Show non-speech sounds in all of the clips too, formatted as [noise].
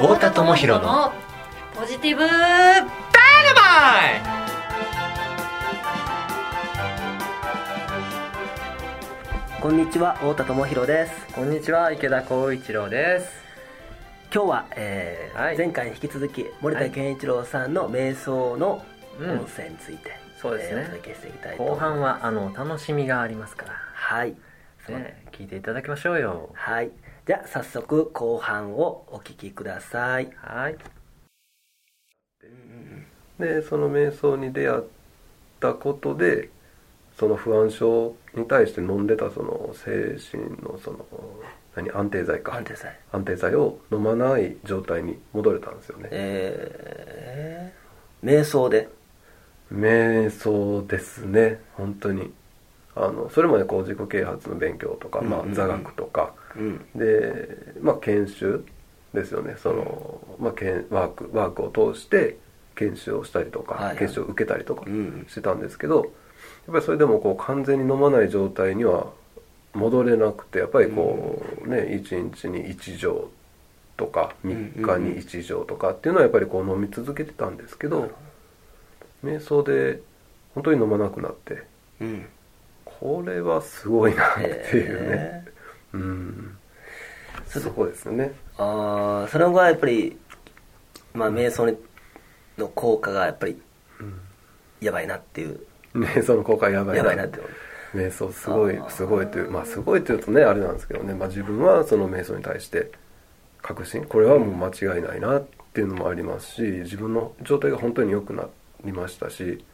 太田智博のポジティブ。ダイナマイこんにちは太田智博です。こんにちは池田光一郎です。今日は、えーはい。前回に引き続き森田健一郎さんの瞑想のうん。音声について、そうですね。えーお届けしていきたいと後半はあの楽しみがありますから。はい。ね聞いていただきましょうよ。はいじゃあ早速後半をお聞きください。はい。でその瞑想に出会ったことでその不安症に対して飲んでたその精神のその何安定剤か。安定剤。安定剤を飲まない状態に戻れたんですよね。えー、瞑想で。瞑想ですね。本当に。あのそれまでこう自己啓発の勉強とか、まあ座学とかうんでまあ研修ですよね。その、まあ、けんワークワークを通して研修をしたりとか、はいはい。研修を受けたりとかうんしてたんですけど、やっぱりそれでもこう完全に飲まない状態には戻れなくてやっぱりこうね1日に1錠とか3日に1錠とかっていうのはやっぱりこう飲み続けてたんですけど瞑想で本当に飲まなくなってうん。これはすごいなっていうね。へうん。そこですよね。ああその後はやっぱりまあ瞑想の効果がやっぱりやばいなっていう。瞑想の効果やばいな。やばいなって瞑想すごいすごいというまあすごいというとねあれなんですけどね、まあ、自分はその瞑想に対して確信。これはもう間違いないなっていうのもありますし自分の状態が本当に良くなりましたし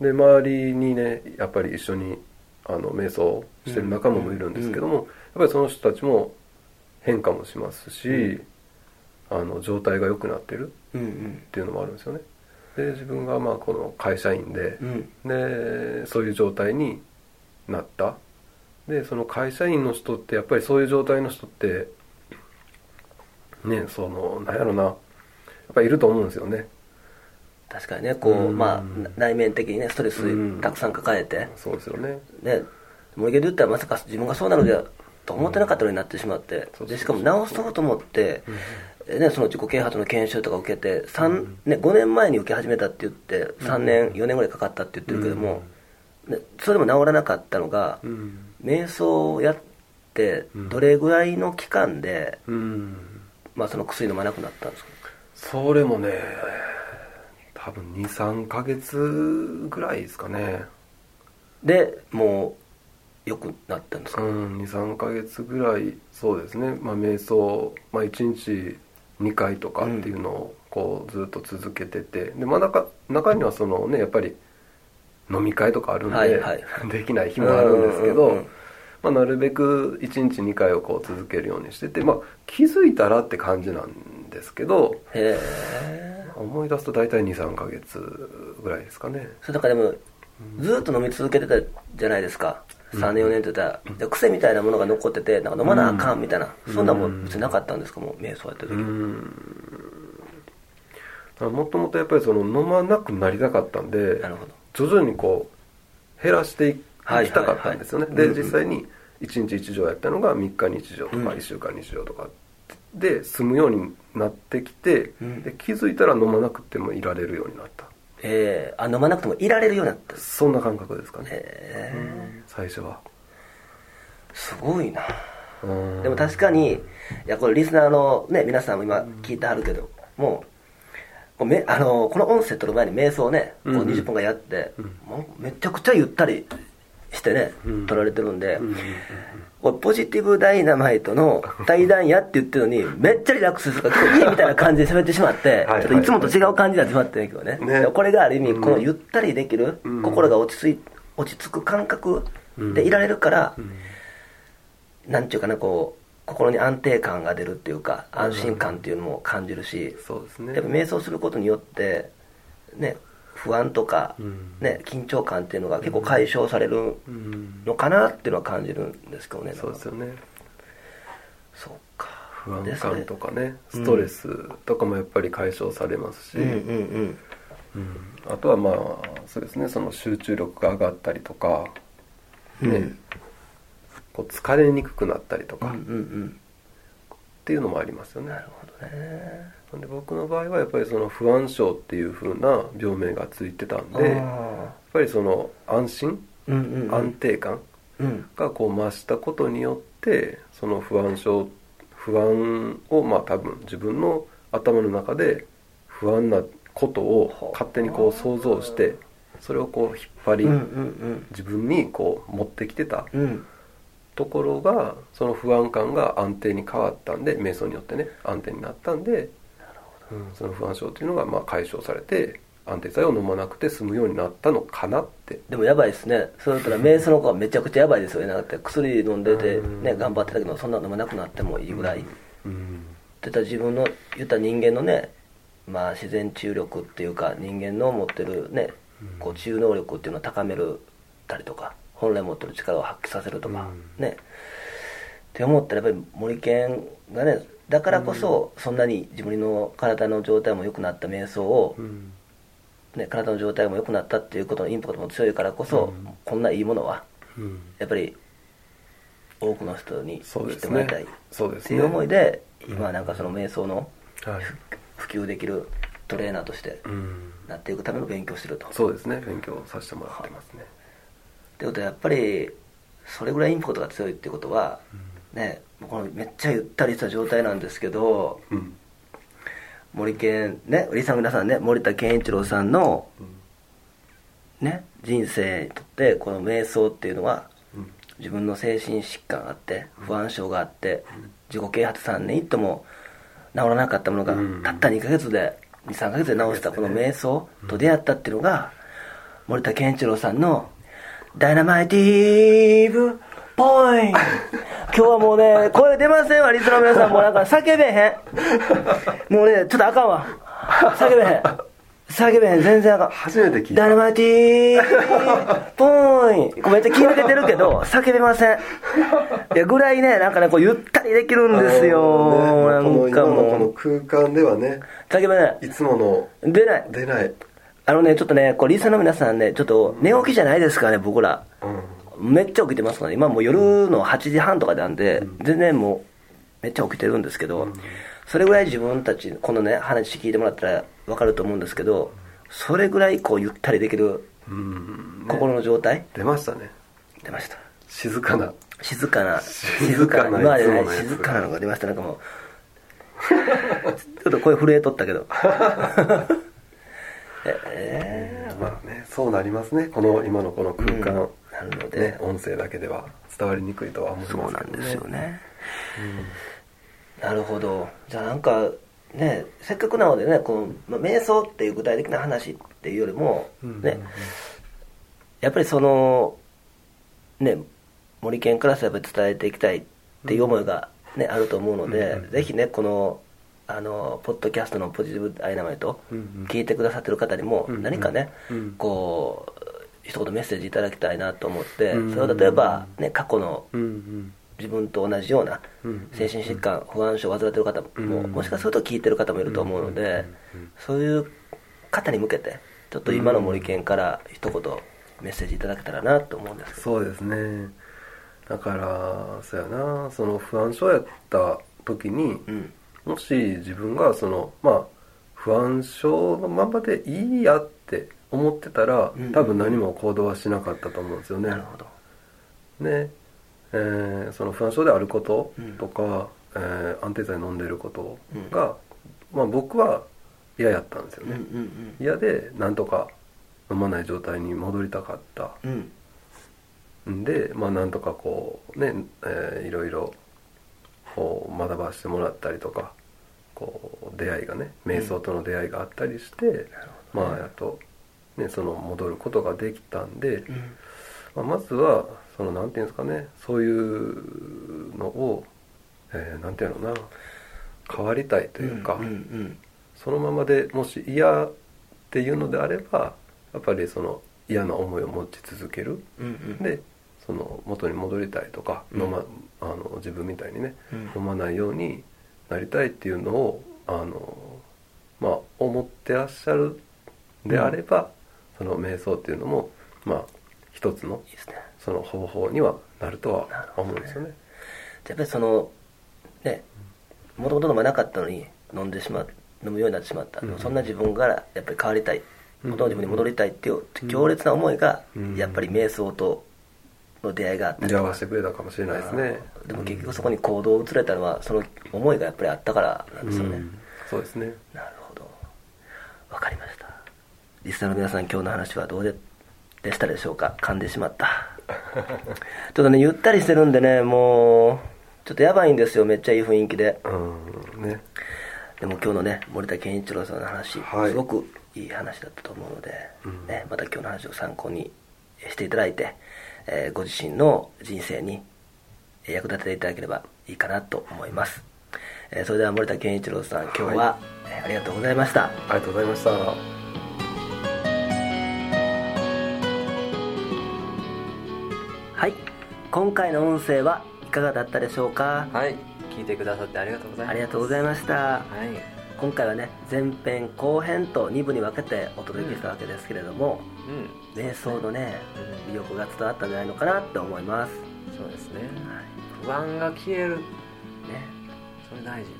で周りにねやっぱり一緒にあの瞑想してる仲間もいるんですけども、やっぱりその人たちも変化もしますし、あの状態が良くなってるっていうのもあるんですよね。で自分がまあこの会社員で、うん。でそういう状態になった。でその会社員の人ってやっぱりそういう状態の人ってねそのなんやろなやっぱりいると思うんですよね確かにねこう、うん。まあ内面的にねストレスうん。たくさん抱えて、そうですよね。ね。森毛で言ったらまさか自分がそうなるではと思ってなかったのになってしまって、でしかも直そうと思って、えね、その自己啓発の研修とか受けて、三ね、5年前に受け始めたって言って3年、4年ぐらいかかったって言ってるけども、ね、それでも治らなかったのが、うん。瞑想をやってどれぐらいの期間で、うん。まあ、その薬飲まなくなったんですか？それもね多分23ヶ月ぐらいですかね。でもう良くなったんですか、うん23ヶ月ぐらいそうですね、まあ、瞑想、まあ、1日2回とかっていうのをこうずっと続けてて。で、まあ、中中にはそのねやっぱり飲み会とかあるんで、はいはい。[laughs] できない日もあるんですけど、うんうんうん。まあ、なるべく1日2回をこう続けるようにしてて、まあ、気づいたらって感じなんですけどへえ思い出すと大体23ヶ月ぐらいですかね。それだからでもずっと飲み続けてたじゃないですか。3年4年って言ったら、で癖みたいなものが残っててなんか飲まなあかんみたいな、そんなもん別になかったんですかもう瞑想やってる時、もともとやっぱりその飲まなくなりたかったんでなるほど。徐々にこう減らしていきはいたかったんですよね、はいはいで実際に1日1錠やったのが3日に1錠とかうん。1週間に1錠とかで済むようになってきて、うん。で気づいたら飲まなくてもいられるようになった。えー、あ飲まなくてもいられるようになった。そんな感覚ですかね、へ最初は。ーすごいな。うん。でも確かにいやこれリスナーのね皆さんも今聞いてはるけどもこうめあのこの音声撮る前に瞑想をねこううんうん。20分間やって、もうめちゃくちゃゆったりしてね、うん。撮られてるんで、ポジティブダイナマイトの対談やって言ってるのにめっちゃリラックスするからいいみたいな感じで喋ってしまってはい。ちょっといつもと違う感じになってしまってんけどね。ね。これがある意味うん。このゆったりできる、うん。心が落ち着い落ち着く感覚でいられるから、なんていうかなこう心に安定感が出るっていうか安心感っていうのも感じるし、そうですね。やっぱ瞑想することによってね不安とか、うん。ね、緊張感っていうのが結構解消されるうん。のかなっていうのは感じるんですけどねそうですよね。そうか。不安感とかねストレスとかもやっぱり解消されますし、うん。うん。うん。うん。あとはまあそうですね。その集中力が上がったりとか、ねうん。こう疲れにくくなったりとか、うん。うん。っていうのもありますよね。なるほどねで僕の場合はやっぱりその不安症っていう風な病名がついてたんでやっあぱりその安心、ーうんうんうん。安定感うん。がこう増したことによってその不安症不安をまあ多分自分の頭の中で不安なことを勝手にこう想像してそれをこう引っ張り、自分にこう持ってきてたところがその不安感が安定に変わったんで瞑想によってね安定になったんで、うん、その不安症っていうのがまあ解消されて安定剤を飲まなくて済むようになったのかなって。でもやばいですね。そう言ったら瞑想の子はめちゃくちゃやばいですよね。だって薬飲んでてね頑張ってたけどそんな飲まなくなってもいいぐらい、うん。って言ったら自分の言った人間のねまあ自然治癒力っていうか人間の持ってるねこう治癒能力っていうのを高めるたりとか本来持ってる力を発揮させるとか、ね。って思ったらやっぱり森健がねだからこそそんなに自分の体の状態も良くなった瞑想を、うん。ね、体の状態も良くなったっていうことのインパクトも強いからこそ、うん。こんないいものはうん。やっぱり多くの人に知ってもらいたいっていう思いで今なんかその瞑想のはい。普及できるトレーナーとしてうん。なっていくための勉強をしてると。そうですね。勉強させてもらってますね。ってことはやっぱりそれぐらいインパクトが強いってことは、ねこのめっちゃゆったりした状態なんですけどうん。森健ねリさん皆さんね森田健一郎さんのね人生にとってこの瞑想っていうのはうん。自分の精神疾患があって不安症があって自己啓発3年いっても治らなかったものがうん。たった2ヶ月で23ヶ月で治したこの瞑想と出会ったっていうのが森田健一郎さんの「ダイナマイティーブポイント」今日はもうね声出ませんわリスナーの皆さんも。うなんか叫べへん。もうねちょっとあかんわ。叫べへん。叫べへん。全然あかん。初めて聞いた。ダイナマイティー。ポーインめっちゃ気抜けてるけど叫べません。いやぐらいねなんかねこうゆったりできるんですよ、あのねなんかこの今のこのもう空間ではね叫べない。いつもの出ない。出ない。あのねちょっとねこうリスナーの皆さんねちょっと寝起きじゃないですかね僕ら。うんめっちゃ起きてますからね。今もう夜の8時半とかなんで、全然もうめっちゃ起きてるんですけど、それぐらい自分たちこのね話聞いてもらったら分かると思うんですけどそれぐらいこうゆったりできるうん。心の状態、出ましたね。出ました。静かな。静かな。静かな今までね静かなのが出ました。なんかもう [laughs] ちょっと声震えとったけど。[laughs] ええまあねそうなりますね。この今のこの空間、うん。なるのでね、音声だけでは伝わりにくいとは思いますけど、そうなんですよね、なるほど。じゃあなんかねせっかくなのでねこの、まあ、瞑想っていう具体的な話っていうよりも、うん。ねやっぱりそのね森健からやっぱり伝えていきたいっていう思いが、ねあると思うので、うんうんぜひねこのあのポッドキャストのポジティブダイナマイトうんうん。聞いてくださってる方にもうんうん。何かね、うん。こう一言メッセージいただきたいなと思って、うん。それを例えば、ね、過去の自分と同じようなうん。精神疾患不安症を患ってる方も、うん。もしかすると聞いてる方もいると思うので、そういう方に向けてちょっと今の森健から一言メッセージいただけたらなと思うんですけど。そうですね。だからそうやな。その不安症やった時に、うん。もし自分がそのまあ不安症のままでいいやって思ってたらうん多分何も行動はしなかったと思うんですよね、なるほど。ねえーその不安症であることうん。とか、えー安定剤飲んでることが、まあ、僕は嫌やったんですようんうね、ん。嫌でなんとか飲まない状態に戻りたかった。うん。うんんでまあなんとかこうね、えーいろいろこう学ばせてもらったりとかこう出会いがね瞑想との出会いがあったりして、まあやっと、ね、その戻ることができたんで、うん。まあ、まずはそのなんていうんですかねそういうのを、えーなんていうのかな変わりたいというか、そのままでもし嫌っていうのであればやっぱりその嫌な思いを持ち続ける。うんうん。でその元に戻りたいとか、うん。飲まあの自分みたいにね、うん。飲まないようになりたいっていうのをあのまあ思ってらっしゃるであれば、その瞑想っていうのもまあ一つのその方法にはなるとは思うんですよね。やっぱりそのねもともと飲まなかったのに飲んでしまう飲むようになってしまった、うん。そんな自分からやっぱり変わりたい。元の自分に戻りたいっていう強烈な思いが、うん。やっぱり瞑想との出会いがあったりじゃあ合わせてくれたかもしれないですね。でも結局そこに行動を移れたのはその思いがやっぱりあったからなんですよね、うん。そうですね。なるほどリスナーの皆さん今日の話はどうででしたでしょうか？噛んでしまった。[laughs] ちょっとねゆったりしてるんでねもうちょっとやばいんですよめっちゃいい雰囲気で。うんね。でも今日のね森田健一郎さんの話、はい。すごくいい話だったと思うので、うん。ね、また今日の話を参考にしていただいて、えーご自身の人生にえー役立てていただければいいかなと思います、えーそれでは森田健一郎さん今日は、はえーありがとうございました。ありがとうございましたはい。今回の音声はいかがだったでしょうか？はい。聞いてくださってありがとうございます。ありがとうございました。はい。今回はね前編後編と2部に分けてお届けしたわけですけれども、うん。瞑想のねうん。魅力が伝わったんじゃないのかなって思います、そうですね。はい。不安が消える。ね、それ大事。い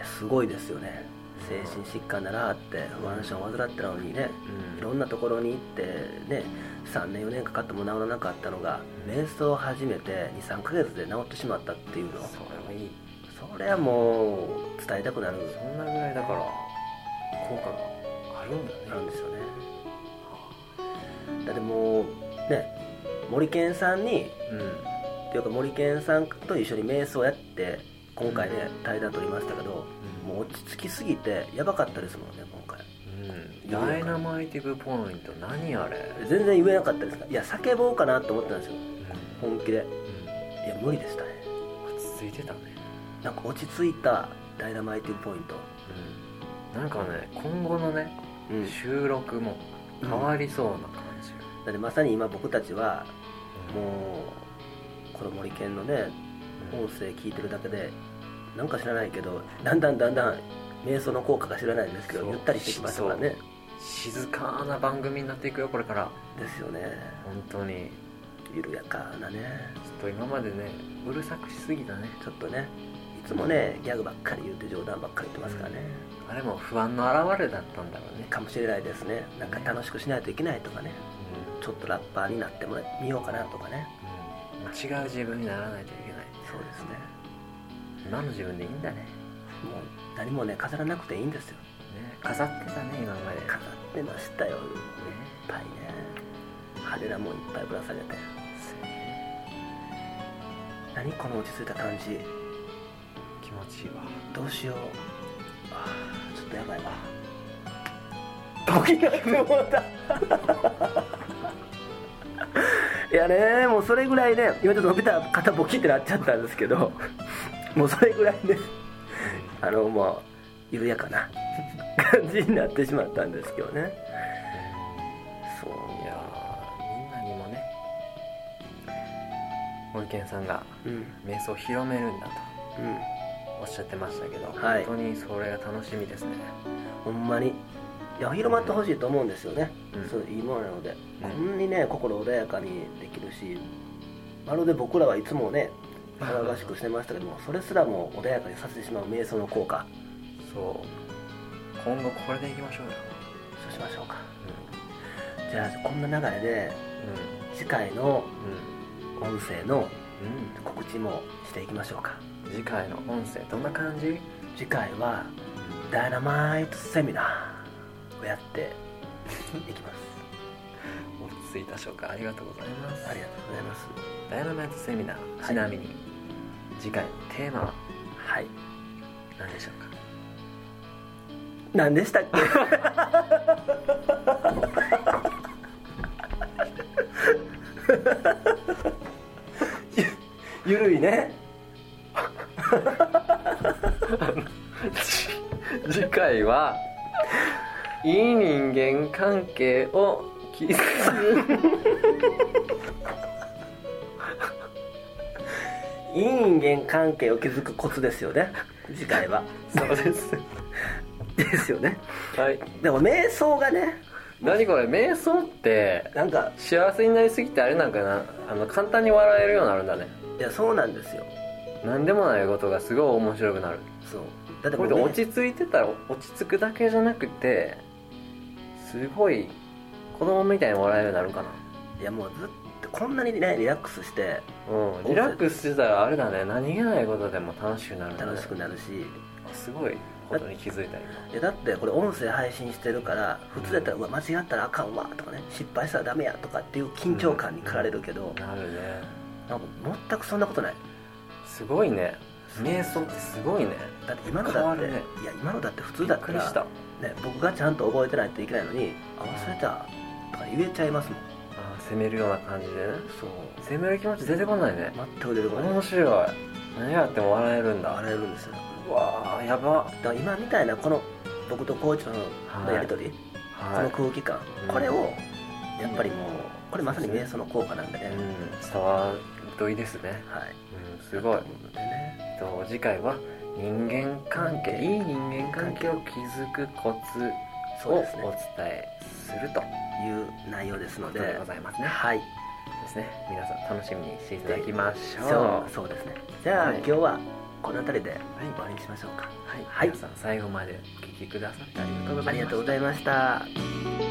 やすごいですよね精神疾患だなって不安症を患ってたのにね、うん。いろんなところに行ってね3年4年かかっても治らなかったのが瞑想を始めて23ヶ月で治ってしまったっていうのそれはいい。それはもう伝えたくなる。そんなぐらいだから効果があるんだね。なんですよね。だってもうね森健さんにうん。っていうか森健さんと一緒に瞑想やって今回ね対談取りましたけど、うんもう落ち着きすぎてやばかったですもんね今回。うん。ダイナマイティブポイント何あれ？全然言えなかったですか？らいや叫ぼうかなと思ってたんですよ。うん。本気で。うん。いや無理でしたね。落ち着いてたね。なんか落ち着いたダイナマイティブポイント。うん。なんかね今後のねうん。収録も変わりそうな感じだってまさに今僕たちはもうこの森健のねうん。音声聞いてるだけでなんか知らないけどだんだんだんだん瞑想の効果が知らないんですけどゆったりしてきましたからね。静かな番組になっていくよこれから。ですよね。本当に。緩やかなね。ちょっと今までねうるさくしすぎたね。ちょっとねいつもねギャグばっかり言って冗談ばっかり言ってますからね、あれも不安の表れだったんだろうね。かもしれないですね。なんか楽しくしないといけないとかね。ちょっとラッパーになってもらみようかなとかね。うん、うん、違う自分にならないといけない。そうですね今の自分でいいんだね。ねもう何もね飾らなくていいんですよ。飾ってたね今まで。飾ってましたよ。いっぱいね。派手なもんいっぱいぶら下げて。何この落ち着いた感じ。気持ちいいわ。どうしよう。あーちょっとやばいわ。ドキがって思った。いやねもうそれぐらいね今ちょっと伸びた肩ボキってなっちゃったんですけどもうそれぐらいねあのもう緩やかな感じになってしまったんですけどね。そう。いやーみんなにもね森健さんがうん。瞑想を広めるんだとうん。おっしゃってましたけど、はい。本当にそれが楽しみですね。ほんまに。いや広まってほしいと思うんですよね、うん。そういいものなので、うん。こんなにね心穏やかにできるしまるで僕らはいつもね騒がしくしてましたけどもそれすらも穏やかにさせてしまう瞑想の効果。そう。今後これでいきましょうよ。そうしましょうか。じゃあこんな流れで次回のう音声のんうん。告知もしていきましょうか。うん次回の音声どんな感じ？次回はダイナマイトセミナーをやっていきます。[laughs] 落ち着いた紹介ありがとうございます。ありがとうございます。ダイナマイトセミナー。はい。ちなみに次回のテーマははい。何でしょうか？何でしたっけ？[laughs] ゆゆるいね。[laughs] 次回はいい人間関係を築く人間関係を築くコツですよね。次回は。そうです。ですよね。はい。でも瞑想がね。何これ瞑想ってなんか幸せになりすぎてあれなんかな？あの簡単に笑えるようになるんだね。いやそうなんですよ。何でもないことがすごい面白くなる。そう。だってこれで落ち着いてたら落ち着くだけじゃなくてすごい子供みたいに笑えるようになるかな。いやもうずっとこんなにねリラックスしてうんリラックスしてたらあれだね。何気ないことでも楽しくなるね。楽しくなるし。すごいことに気づいた今。いやだってこれ音声配信してるから普通だったら、うわ間違ったらあかんわとかね失敗したらダメやとかっていう緊張感に駆られるけど、なるね。なんか全くそんなことない。すごいね。瞑想ってすごいね。だって今のだって、ね。いや今のだって普通だったらね、僕がちゃんと覚えてないといけないのに「あ忘れた」とか言えちゃいますもん攻めるような感じでね。そう。攻める気持ち出てこないね。全く出てこない。面白い。何やっても笑えるんだ。笑えるんですよ。うわーやば。だから今みたいなこの僕とコーチとのはい。やり取り、はい。この空気感、うん。これをやっぱりもうこれまさに瞑想の効果なんでね、うん。伝わるといいですね。はい。うんすごい。ね。と次回は人間関係。いい人間関係を築くコツをお伝えするという内容ですので。ございますね。はい。ですね。皆さん楽しみにしていただきましょう。そう。ですね。じゃあ、はい。今日はこの辺りで終わりにしましょうか。はい、はい。皆さん最後までお聞きくださってありがとうございました。ありがとうございました